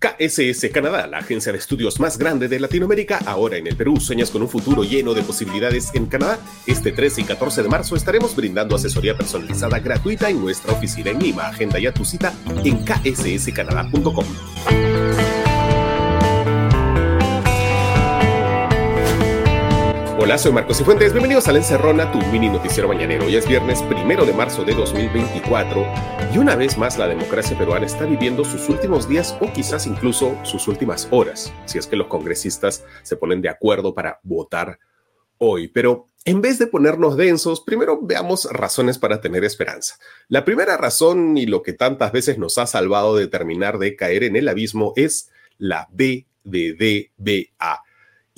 KSS Canadá, la agencia de estudios más grande de Latinoamérica, ahora en el Perú. ¿Sueñas con un futuro lleno de posibilidades en Canadá? Este 13 y 14 de marzo estaremos brindando asesoría personalizada gratuita en nuestra oficina en Lima. Agenda ya tu cita en ksscanadá.com. Hola, soy Marcos Cifuentes. Bienvenidos a La Encerrona, tu mini noticiero mañanero. Hoy es viernes primero de marzo de 2024 y una vez más la democracia peruana está viviendo sus últimos días o quizás incluso sus últimas horas, si es que los congresistas se ponen de acuerdo para votar hoy. Pero en vez de ponernos densos, primero veamos razones para tener esperanza. La primera razón y lo que tantas veces nos ha salvado de terminar de caer en el abismo es la B de DBA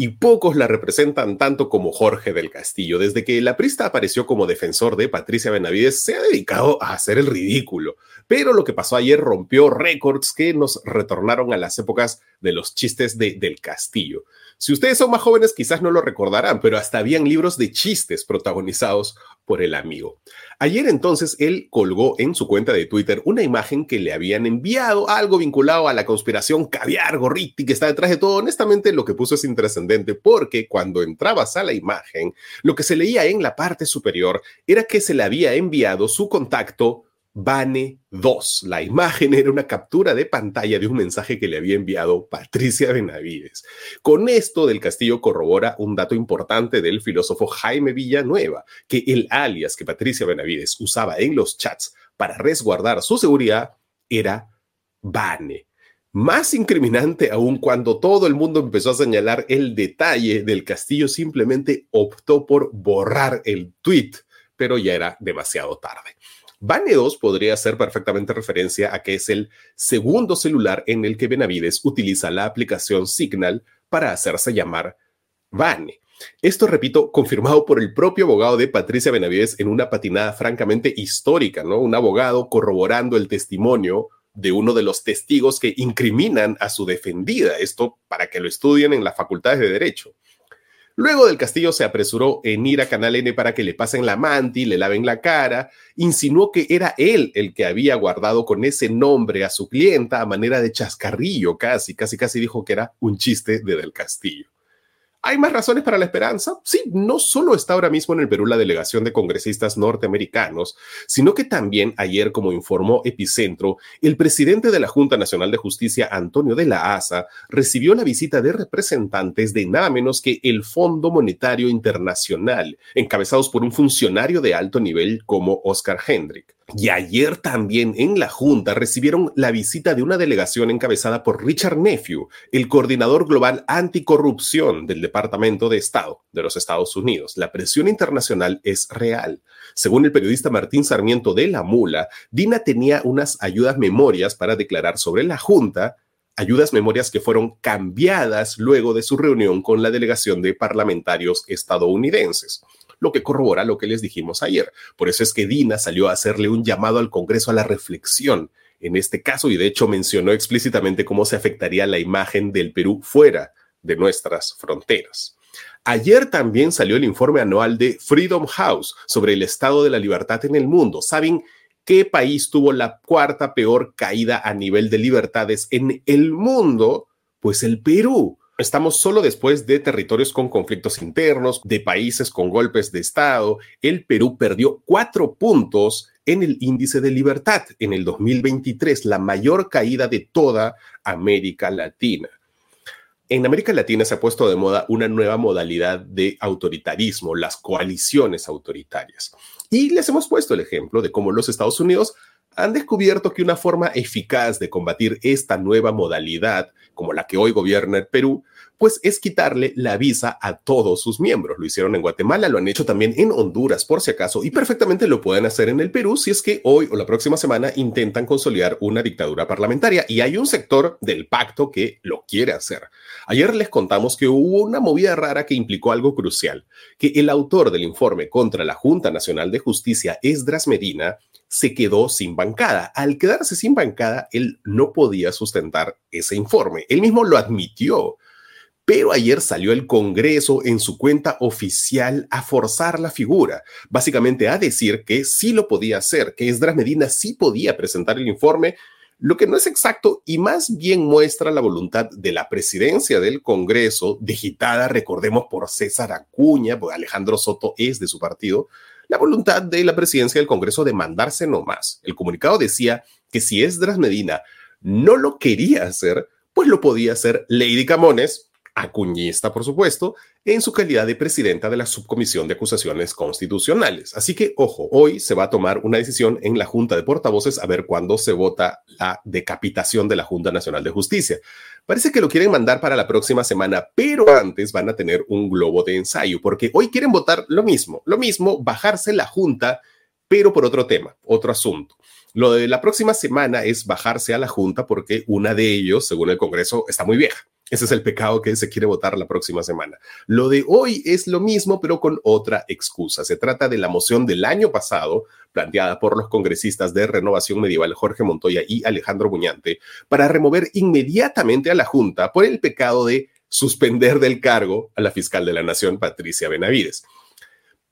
y pocos la representan tanto como Jorge del Castillo. Desde que la prista apareció como defensor de Patricia Benavides, se ha dedicado a hacer el ridículo. Pero lo que pasó ayer rompió récords que nos retornaron a las épocas de los chistes de Del Castillo. Si ustedes son más jóvenes, quizás no lo recordarán, pero hasta habían libros de chistes protagonizados por el amigo. Ayer entonces él colgó en su cuenta de Twitter una imagen que le habían enviado, algo vinculado a la conspiración caviar gorriti que está detrás de todo. Honestamente, lo que puso es intrascendente porque cuando entrabas a la imagen, lo que se leía en la parte superior era que se le había enviado su contacto Bane 2. La imagen era una captura de pantalla de un mensaje que le había enviado Patricia Benavides. Con esto del Castillo corrobora un dato importante del filósofo Jaime Villanueva, que el alias que Patricia Benavides usaba en los chats para resguardar su seguridad era Bane. Más incriminante aún cuando todo el mundo empezó a señalar el detalle del Castillo, simplemente optó por borrar el tweet, pero ya era demasiado tarde. Bane 2 podría hacer perfectamente referencia a que es el segundo celular en el que Benavides utiliza la aplicación Signal para hacerse llamar Bane. Esto, repito, confirmado por el propio abogado de Patricia Benavides en una patinada francamente histórica, ¿no? Un abogado corroborando el testimonio de uno de los testigos que incriminan a su defendida. Esto para que lo estudien en las facultades de Derecho. Luego del Castillo se apresuró en ir a Canal N para que le pasen la manti, le laven la cara, insinuó que era él el que había guardado con ese nombre a su clienta a manera de chascarrillo casi, casi, casi dijo que era un chiste de Del Castillo. ¿Hay más razones para la esperanza? Sí, no solo está ahora mismo en el Perú la delegación de congresistas norteamericanos, sino que también ayer, como informó Epicentro, el presidente de la Junta Nacional de Justicia, Antonio de la Asa, recibió la visita de representantes de nada menos que el Fondo Monetario Internacional, encabezados por un funcionario de alto nivel como Oscar Hendrick. Y ayer también en la Junta recibieron la visita de una delegación encabezada por Richard Nephew, el coordinador global anticorrupción del Departamento de Estado de los Estados Unidos. La presión internacional es real. Según el periodista Martín Sarmiento de La Mula, Dina tenía unas ayudas memorias para declarar sobre la Junta ayudas memorias que fueron cambiadas luego de su reunión con la delegación de parlamentarios estadounidenses lo que corrobora lo que les dijimos ayer. Por eso es que Dina salió a hacerle un llamado al Congreso a la reflexión en este caso y de hecho mencionó explícitamente cómo se afectaría la imagen del Perú fuera de nuestras fronteras. Ayer también salió el informe anual de Freedom House sobre el estado de la libertad en el mundo. ¿Saben qué país tuvo la cuarta peor caída a nivel de libertades en el mundo? Pues el Perú. Estamos solo después de territorios con conflictos internos, de países con golpes de Estado. El Perú perdió cuatro puntos en el índice de libertad en el 2023, la mayor caída de toda América Latina. En América Latina se ha puesto de moda una nueva modalidad de autoritarismo, las coaliciones autoritarias. Y les hemos puesto el ejemplo de cómo los Estados Unidos han descubierto que una forma eficaz de combatir esta nueva modalidad, como la que hoy gobierna el Perú, pues es quitarle la visa a todos sus miembros. Lo hicieron en Guatemala, lo han hecho también en Honduras, por si acaso, y perfectamente lo pueden hacer en el Perú si es que hoy o la próxima semana intentan consolidar una dictadura parlamentaria. Y hay un sector del pacto que lo quiere hacer. Ayer les contamos que hubo una movida rara que implicó algo crucial, que el autor del informe contra la Junta Nacional de Justicia, Esdras Medina, se quedó sin bancada. Al quedarse sin bancada, él no podía sustentar ese informe. Él mismo lo admitió. Pero ayer salió el Congreso en su cuenta oficial a forzar la figura, básicamente a decir que sí lo podía hacer, que Esdras Medina sí podía presentar el informe, lo que no es exacto y más bien muestra la voluntad de la presidencia del Congreso, digitada, recordemos, por César Acuña, porque Alejandro Soto es de su partido, la voluntad de la presidencia del Congreso de mandarse nomás. El comunicado decía que si Esdras Medina no lo quería hacer, pues lo podía hacer Lady Camones, acuñista, por supuesto, en su calidad de presidenta de la Subcomisión de Acusaciones Constitucionales. Así que, ojo, hoy se va a tomar una decisión en la Junta de Portavoces a ver cuándo se vota la decapitación de la Junta Nacional de Justicia. Parece que lo quieren mandar para la próxima semana, pero antes van a tener un globo de ensayo, porque hoy quieren votar lo mismo, lo mismo, bajarse la Junta, pero por otro tema, otro asunto. Lo de la próxima semana es bajarse a la Junta porque una de ellos, según el Congreso, está muy vieja. Ese es el pecado que se quiere votar la próxima semana. Lo de hoy es lo mismo, pero con otra excusa. Se trata de la moción del año pasado, planteada por los congresistas de Renovación Medieval Jorge Montoya y Alejandro Buñante, para remover inmediatamente a la Junta por el pecado de suspender del cargo a la fiscal de la Nación, Patricia Benavides.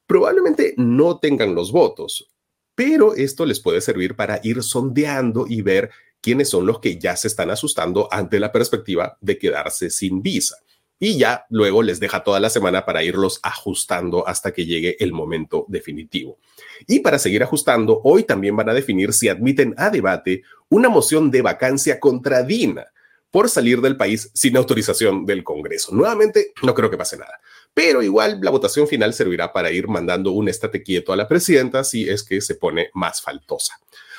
Probablemente no tengan los votos, pero esto les puede servir para ir sondeando y ver quiénes son los que ya se están asustando ante la perspectiva de quedarse sin visa. Y ya luego les deja toda la semana para irlos ajustando hasta que llegue el momento definitivo. Y para seguir ajustando, hoy también van a definir si admiten a debate una moción de vacancia contra Dina por salir del país sin autorización del Congreso. Nuevamente, no creo que pase nada. Pero igual la votación final servirá para ir mandando un estate quieto a la presidenta si es que se pone más faltosa.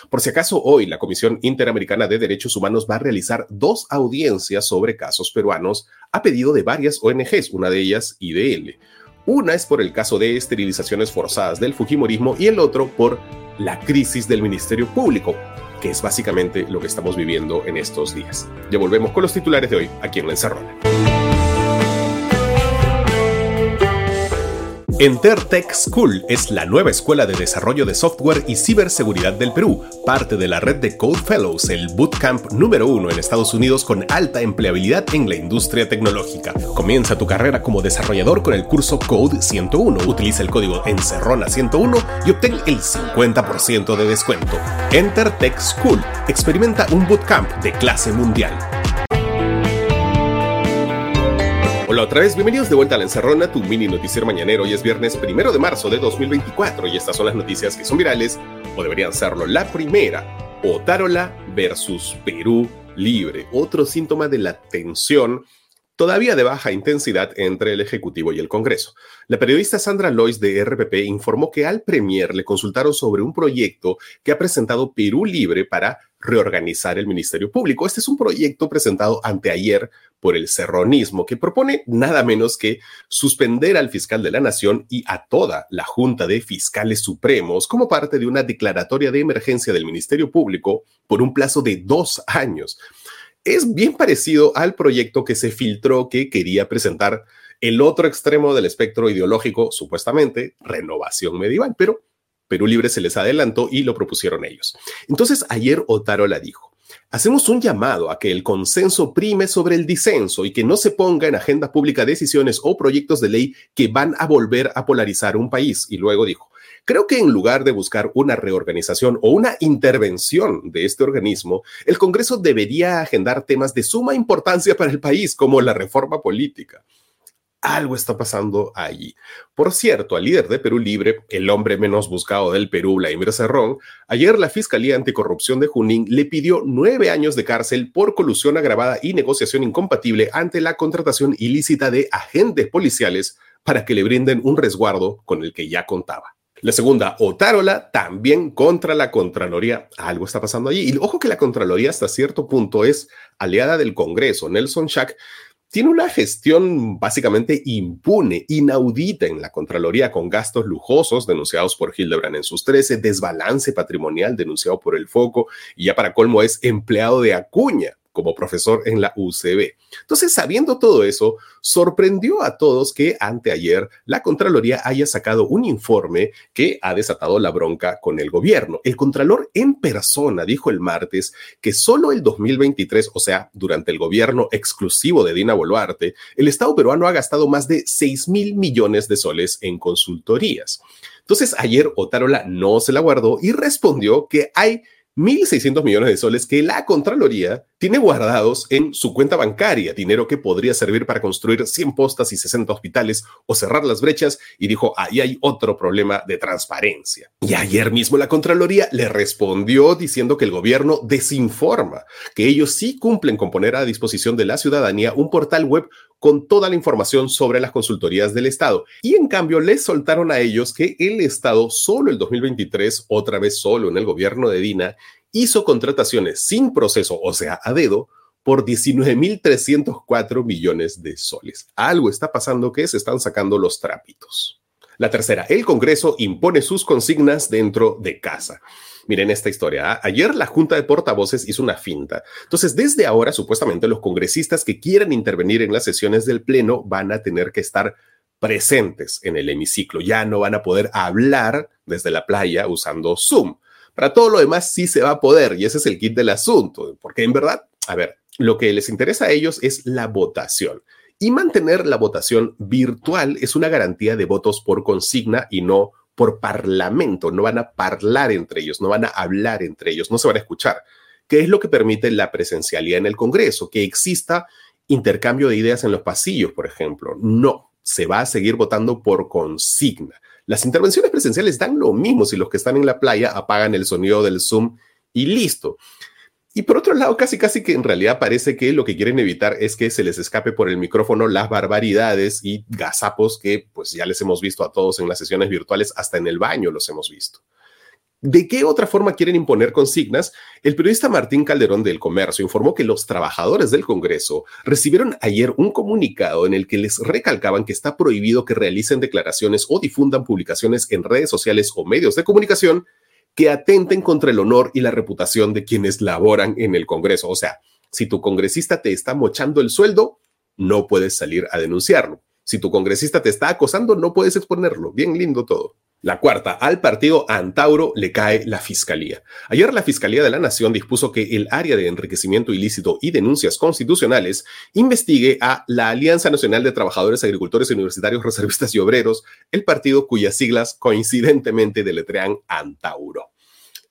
Por si acaso, hoy la Comisión Interamericana de Derechos Humanos va a realizar dos audiencias sobre casos peruanos a pedido de varias ONGs, una de ellas IDL. Una es por el caso de esterilizaciones forzadas del Fujimorismo y el otro por la crisis del Ministerio Público, que es básicamente lo que estamos viviendo en estos días. Ya volvemos con los titulares de hoy aquí en La. Entertech School es la nueva escuela de desarrollo de software y ciberseguridad del Perú, parte de la red de Code Fellows, el bootcamp número uno en Estados Unidos con alta empleabilidad en la industria tecnológica. Comienza tu carrera como desarrollador con el curso Code 101. Utiliza el código ENCERRONA 101 y obtén el 50% de descuento. Entertech School experimenta un bootcamp de clase mundial. Hola otra vez, bienvenidos de vuelta a la Encerrona, tu mini noticiero mañanero. Hoy es viernes primero de marzo de 2024 y estas son las noticias que son virales o deberían serlo. La primera, Otárola versus Perú Libre. Otro síntoma de la tensión todavía de baja intensidad entre el Ejecutivo y el Congreso. La periodista Sandra Lois de RPP informó que al Premier le consultaron sobre un proyecto que ha presentado Perú Libre para reorganizar el Ministerio Público. Este es un proyecto presentado anteayer por el serronismo que propone nada menos que suspender al fiscal de la Nación y a toda la Junta de Fiscales Supremos como parte de una declaratoria de emergencia del Ministerio Público por un plazo de dos años es bien parecido al proyecto que se filtró que quería presentar el otro extremo del espectro ideológico, supuestamente renovación medieval, pero Perú Libre se les adelantó y lo propusieron ellos. Entonces, ayer Otarola dijo, hacemos un llamado a que el consenso prime sobre el disenso y que no se ponga en agenda pública decisiones o proyectos de ley que van a volver a polarizar un país. Y luego dijo, Creo que en lugar de buscar una reorganización o una intervención de este organismo, el Congreso debería agendar temas de suma importancia para el país, como la reforma política. Algo está pasando allí. Por cierto, al líder de Perú Libre, el hombre menos buscado del Perú, Vladimir Cerrón, ayer la Fiscalía Anticorrupción de Junín le pidió nueve años de cárcel por colusión agravada y negociación incompatible ante la contratación ilícita de agentes policiales para que le brinden un resguardo con el que ya contaba. La segunda, Otárola, también contra la Contraloría. Algo está pasando allí. Y ojo que la Contraloría hasta cierto punto es aliada del Congreso. Nelson Schack tiene una gestión básicamente impune, inaudita en la Contraloría, con gastos lujosos denunciados por Hildebrand en sus 13, desbalance patrimonial denunciado por el Foco, y ya para colmo es empleado de Acuña, como profesor en la UCB. Entonces, sabiendo todo eso, sorprendió a todos que anteayer la Contraloría haya sacado un informe que ha desatado la bronca con el gobierno. El Contralor en persona dijo el martes que solo el 2023, o sea, durante el gobierno exclusivo de Dina Boluarte, el Estado peruano ha gastado más de 6 mil millones de soles en consultorías. Entonces, ayer Otárola no se la guardó y respondió que hay 1.600 millones de soles que la Contraloría tiene guardados en su cuenta bancaria, dinero que podría servir para construir 100 postas y 60 hospitales o cerrar las brechas, y dijo, ahí hay otro problema de transparencia. Y ayer mismo la Contraloría le respondió diciendo que el gobierno desinforma, que ellos sí cumplen con poner a disposición de la ciudadanía un portal web con toda la información sobre las consultorías del Estado. Y en cambio les soltaron a ellos que el Estado solo el 2023, otra vez solo en el gobierno de Dina, hizo contrataciones sin proceso, o sea, a dedo, por 19.304 millones de soles. Algo está pasando que se están sacando los trapitos. La tercera, el Congreso impone sus consignas dentro de casa. Miren esta historia. ¿ah? Ayer la Junta de Portavoces hizo una finta. Entonces, desde ahora, supuestamente, los congresistas que quieran intervenir en las sesiones del Pleno van a tener que estar presentes en el hemiciclo. Ya no van a poder hablar desde la playa usando Zoom. Para todo lo demás sí se va a poder y ese es el kit del asunto, porque en verdad, a ver, lo que les interesa a ellos es la votación. Y mantener la votación virtual es una garantía de votos por consigna y no por parlamento, no van a hablar entre ellos, no van a hablar entre ellos, no se van a escuchar. ¿Qué es lo que permite la presencialidad en el Congreso? Que exista intercambio de ideas en los pasillos, por ejemplo. No, se va a seguir votando por consigna. Las intervenciones presenciales dan lo mismo si los que están en la playa apagan el sonido del Zoom y listo. Y por otro lado, casi casi que en realidad parece que lo que quieren evitar es que se les escape por el micrófono las barbaridades y gazapos que pues ya les hemos visto a todos en las sesiones virtuales, hasta en el baño los hemos visto. ¿De qué otra forma quieren imponer consignas? El periodista Martín Calderón del Comercio informó que los trabajadores del Congreso recibieron ayer un comunicado en el que les recalcaban que está prohibido que realicen declaraciones o difundan publicaciones en redes sociales o medios de comunicación que atenten contra el honor y la reputación de quienes laboran en el Congreso. O sea, si tu congresista te está mochando el sueldo, no puedes salir a denunciarlo. Si tu congresista te está acosando, no puedes exponerlo. Bien lindo todo. La cuarta, al partido Antauro le cae la Fiscalía. Ayer la Fiscalía de la Nación dispuso que el área de enriquecimiento ilícito y denuncias constitucionales investigue a la Alianza Nacional de Trabajadores Agricultores Universitarios Reservistas y Obreros, el partido cuyas siglas coincidentemente deletrean Antauro.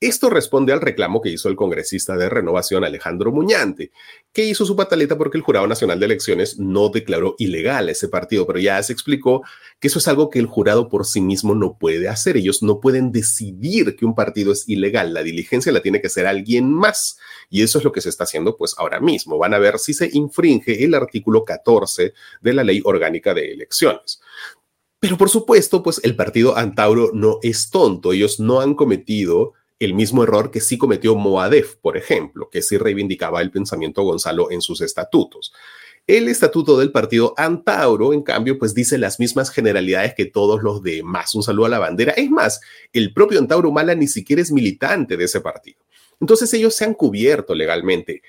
Esto responde al reclamo que hizo el congresista de Renovación Alejandro Muñante, que hizo su pataleta porque el Jurado Nacional de Elecciones no declaró ilegal ese partido, pero ya se explicó que eso es algo que el jurado por sí mismo no puede hacer. Ellos no pueden decidir que un partido es ilegal. La diligencia la tiene que hacer alguien más. Y eso es lo que se está haciendo pues ahora mismo. Van a ver si se infringe el artículo 14 de la Ley Orgánica de Elecciones. Pero por supuesto, pues el partido Antauro no es tonto. Ellos no han cometido el mismo error que sí cometió Moadef, por ejemplo, que sí reivindicaba el pensamiento Gonzalo en sus estatutos. El estatuto del partido Antauro, en cambio, pues dice las mismas generalidades que todos los demás. Un saludo a la bandera. Es más, el propio Antauro Mala ni siquiera es militante de ese partido. Entonces ellos se han cubierto legalmente.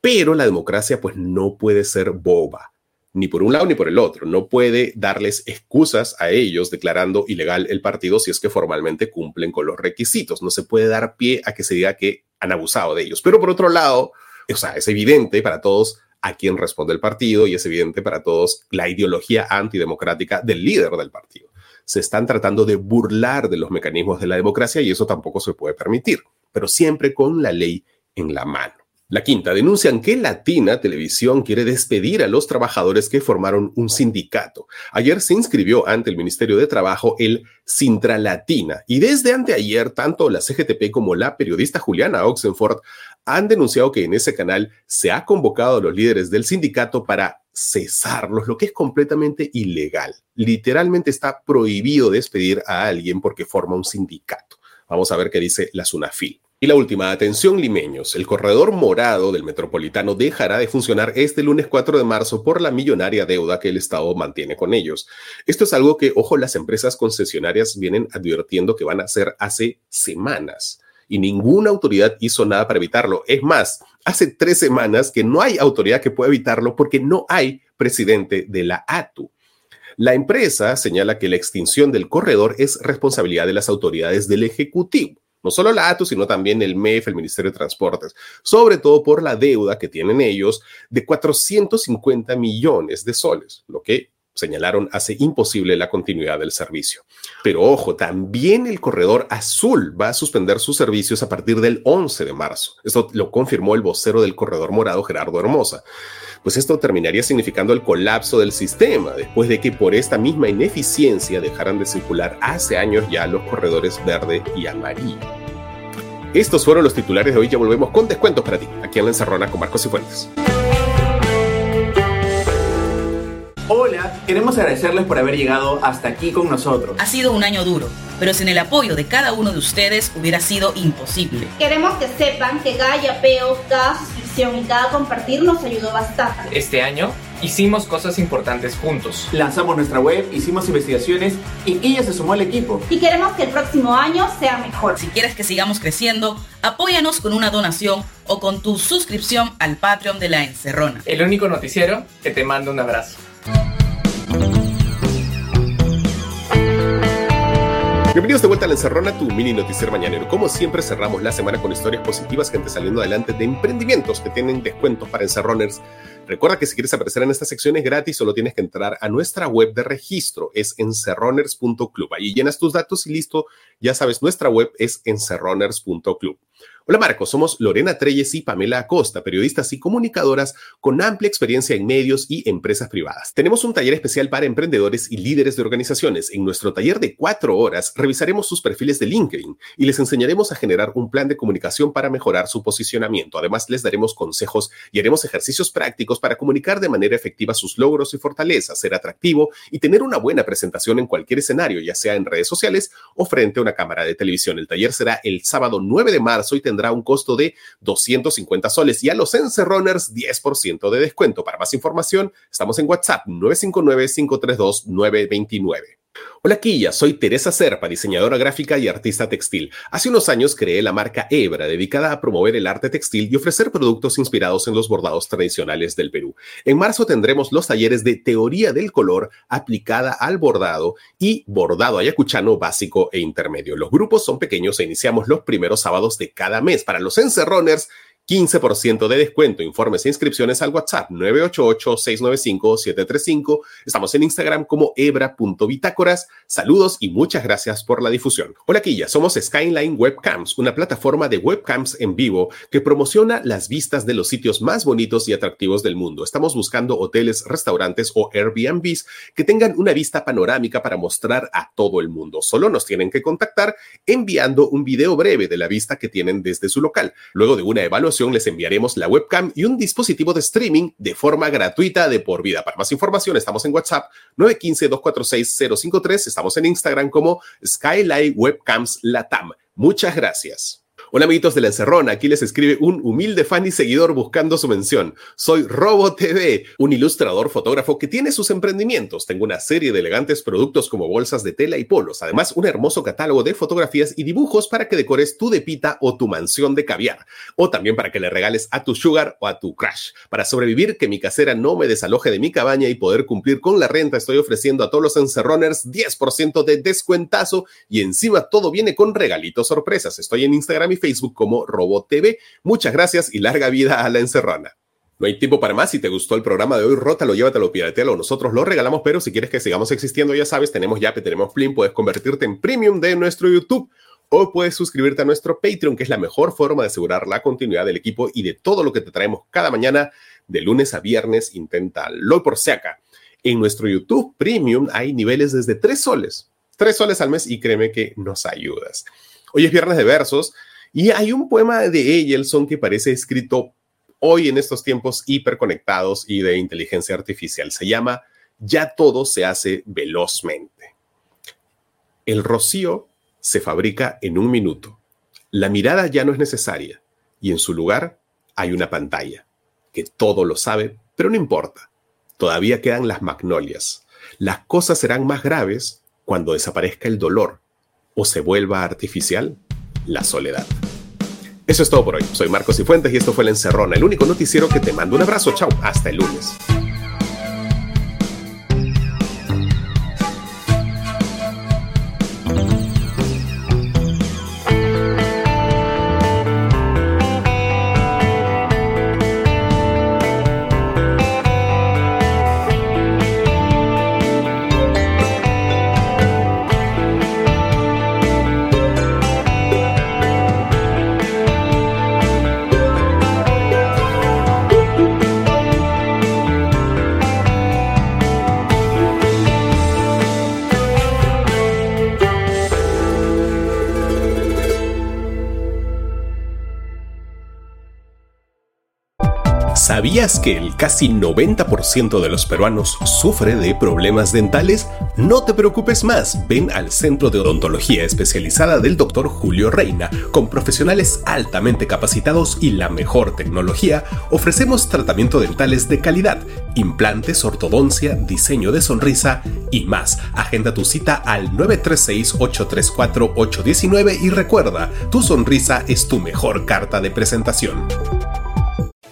Pero la democracia pues no puede ser boba ni por un lado ni por el otro. No puede darles excusas a ellos declarando ilegal el partido si es que formalmente cumplen con los requisitos. No se puede dar pie a que se diga que han abusado de ellos. Pero por otro lado, o sea, es evidente para todos a quién responde el partido y es evidente para todos la ideología antidemocrática del líder del partido. Se están tratando de burlar de los mecanismos de la democracia y eso tampoco se puede permitir, pero siempre con la ley en la mano. La quinta, denuncian que Latina Televisión quiere despedir a los trabajadores que formaron un sindicato. Ayer se inscribió ante el Ministerio de Trabajo el Sintra Latina y desde anteayer tanto la CGTP como la periodista Juliana Oxenford han denunciado que en ese canal se ha convocado a los líderes del sindicato para cesarlos, lo que es completamente ilegal. Literalmente está prohibido despedir a alguien porque forma un sindicato. Vamos a ver qué dice la SUNAFIL. Y la última, atención limeños, el corredor morado del metropolitano dejará de funcionar este lunes 4 de marzo por la millonaria deuda que el Estado mantiene con ellos. Esto es algo que, ojo, las empresas concesionarias vienen advirtiendo que van a hacer hace semanas y ninguna autoridad hizo nada para evitarlo. Es más, hace tres semanas que no hay autoridad que pueda evitarlo porque no hay presidente de la ATU. La empresa señala que la extinción del corredor es responsabilidad de las autoridades del Ejecutivo no solo la ATU, sino también el MEF, el Ministerio de Transportes, sobre todo por la deuda que tienen ellos de 450 millones de soles, lo que señalaron hace imposible la continuidad del servicio. Pero ojo, también el corredor azul va a suspender sus servicios a partir del 11 de marzo. Esto lo confirmó el vocero del corredor morado, Gerardo Hermosa. Pues esto terminaría significando el colapso del sistema, después de que por esta misma ineficiencia dejaran de circular hace años ya los corredores verde y amarillo. Estos fueron los titulares de hoy, ya volvemos con descuentos para ti, aquí en La Encerrona con Marcos y Fuentes. Hola, queremos agradecerles por haber llegado hasta aquí con nosotros. Ha sido un año duro, pero sin el apoyo de cada uno de ustedes hubiera sido imposible. Queremos que sepan que cada yapeo, cada suscripción y cada compartir nos ayudó bastante. Este año hicimos cosas importantes juntos. Lanzamos nuestra web, hicimos investigaciones y ella se sumó al equipo. Y queremos que el próximo año sea mejor. Si quieres que sigamos creciendo, apóyanos con una donación o con tu suscripción al Patreon de la Encerrona. El único noticiero que te manda un abrazo. Bienvenidos de vuelta a la Encerrona, tu mini noticiero mañanero. Como siempre, cerramos la semana con historias positivas, gente saliendo adelante de emprendimientos que tienen descuentos para encerroners. Recuerda que si quieres aparecer en esta sección es gratis, solo tienes que entrar a nuestra web de registro, es encerroners.club. Ahí llenas tus datos y listo, ya sabes, nuestra web es encerroners.club. Hola Marcos, somos Lorena Treyes y Pamela Acosta, periodistas y comunicadoras con amplia experiencia en medios y empresas privadas. Tenemos un taller especial para emprendedores y líderes de organizaciones. En nuestro taller de cuatro horas revisaremos sus perfiles de LinkedIn y les enseñaremos a generar un plan de comunicación para mejorar su posicionamiento. Además, les daremos consejos y haremos ejercicios prácticos para comunicar de manera efectiva sus logros y fortalezas, ser atractivo y tener una buena presentación en cualquier escenario, ya sea en redes sociales o frente a una cámara de televisión. El taller será el sábado 9 de marzo y tendrá un costo de 250 soles y a los Encerroners 10% de descuento. Para más información, estamos en WhatsApp 959-532-929. Hola Quilla, soy Teresa Serpa, diseñadora gráfica y artista textil. Hace unos años creé la marca Hebra, dedicada a promover el arte textil y ofrecer productos inspirados en los bordados tradicionales del Perú. En marzo tendremos los talleres de teoría del color aplicada al bordado y bordado ayacuchano básico e intermedio. Los grupos son pequeños e iniciamos los primeros sábados de cada mes. Para los encerroners, 15% de descuento. Informes e inscripciones al WhatsApp 988-695-735. Estamos en Instagram como hebra.bitácoras. Saludos y muchas gracias por la difusión. Hola, Quilla. Somos Skyline Webcams, una plataforma de webcams en vivo que promociona las vistas de los sitios más bonitos y atractivos del mundo. Estamos buscando hoteles, restaurantes o Airbnbs que tengan una vista panorámica para mostrar a todo el mundo. Solo nos tienen que contactar enviando un video breve de la vista que tienen desde su local. Luego de una evaluación, les enviaremos la webcam y un dispositivo de streaming de forma gratuita de por vida. Para más información, estamos en WhatsApp 915-246-053. Estamos en Instagram como Skylight Webcams Latam. Muchas gracias. Hola amiguitos de la Encerrona, aquí les escribe un humilde fan y seguidor buscando su mención. Soy Robo TV, un ilustrador fotógrafo que tiene sus emprendimientos. Tengo una serie de elegantes productos como bolsas de tela y polos, además un hermoso catálogo de fotografías y dibujos para que decores tu depita o tu mansión de caviar, o también para que le regales a tu sugar o a tu crush. Para sobrevivir, que mi casera no me desaloje de mi cabaña y poder cumplir con la renta, estoy ofreciendo a todos los encerroners 10% de descuentazo y encima todo viene con regalitos sorpresas. Estoy en Instagram y Facebook como Robot TV. Muchas gracias y larga vida a la encerrona. No hay tiempo para más. Si te gustó el programa de hoy, rótalo, llévatelo, piratealo. Nosotros lo regalamos, pero si quieres que sigamos existiendo, ya sabes, tenemos Yape, tenemos Plim, puedes convertirte en premium de nuestro YouTube o puedes suscribirte a nuestro Patreon, que es la mejor forma de asegurar la continuidad del equipo y de todo lo que te traemos cada mañana, de lunes a viernes. Inténtalo por acá. En nuestro YouTube Premium hay niveles desde 3 soles, 3 soles al mes y créeme que nos ayudas. Hoy es viernes de versos. Y hay un poema de Eyelson que parece escrito hoy en estos tiempos hiperconectados y de inteligencia artificial. Se llama Ya todo se hace velozmente. El rocío se fabrica en un minuto. La mirada ya no es necesaria y en su lugar hay una pantalla que todo lo sabe, pero no importa. Todavía quedan las magnolias. Las cosas serán más graves cuando desaparezca el dolor o se vuelva artificial la soledad. Eso es todo por hoy. Soy Marcos Cifuentes y esto fue La Encerrona, el único noticiero que te mando un abrazo. Chao, hasta el lunes. ¿Sabías que el casi 90% de los peruanos sufre de problemas dentales? No te preocupes más, ven al Centro de Odontología Especializada del Dr. Julio Reina. Con profesionales altamente capacitados y la mejor tecnología, ofrecemos tratamiento dentales de calidad, implantes, ortodoncia, diseño de sonrisa y más. Agenda tu cita al 936-834-819 y recuerda, tu sonrisa es tu mejor carta de presentación.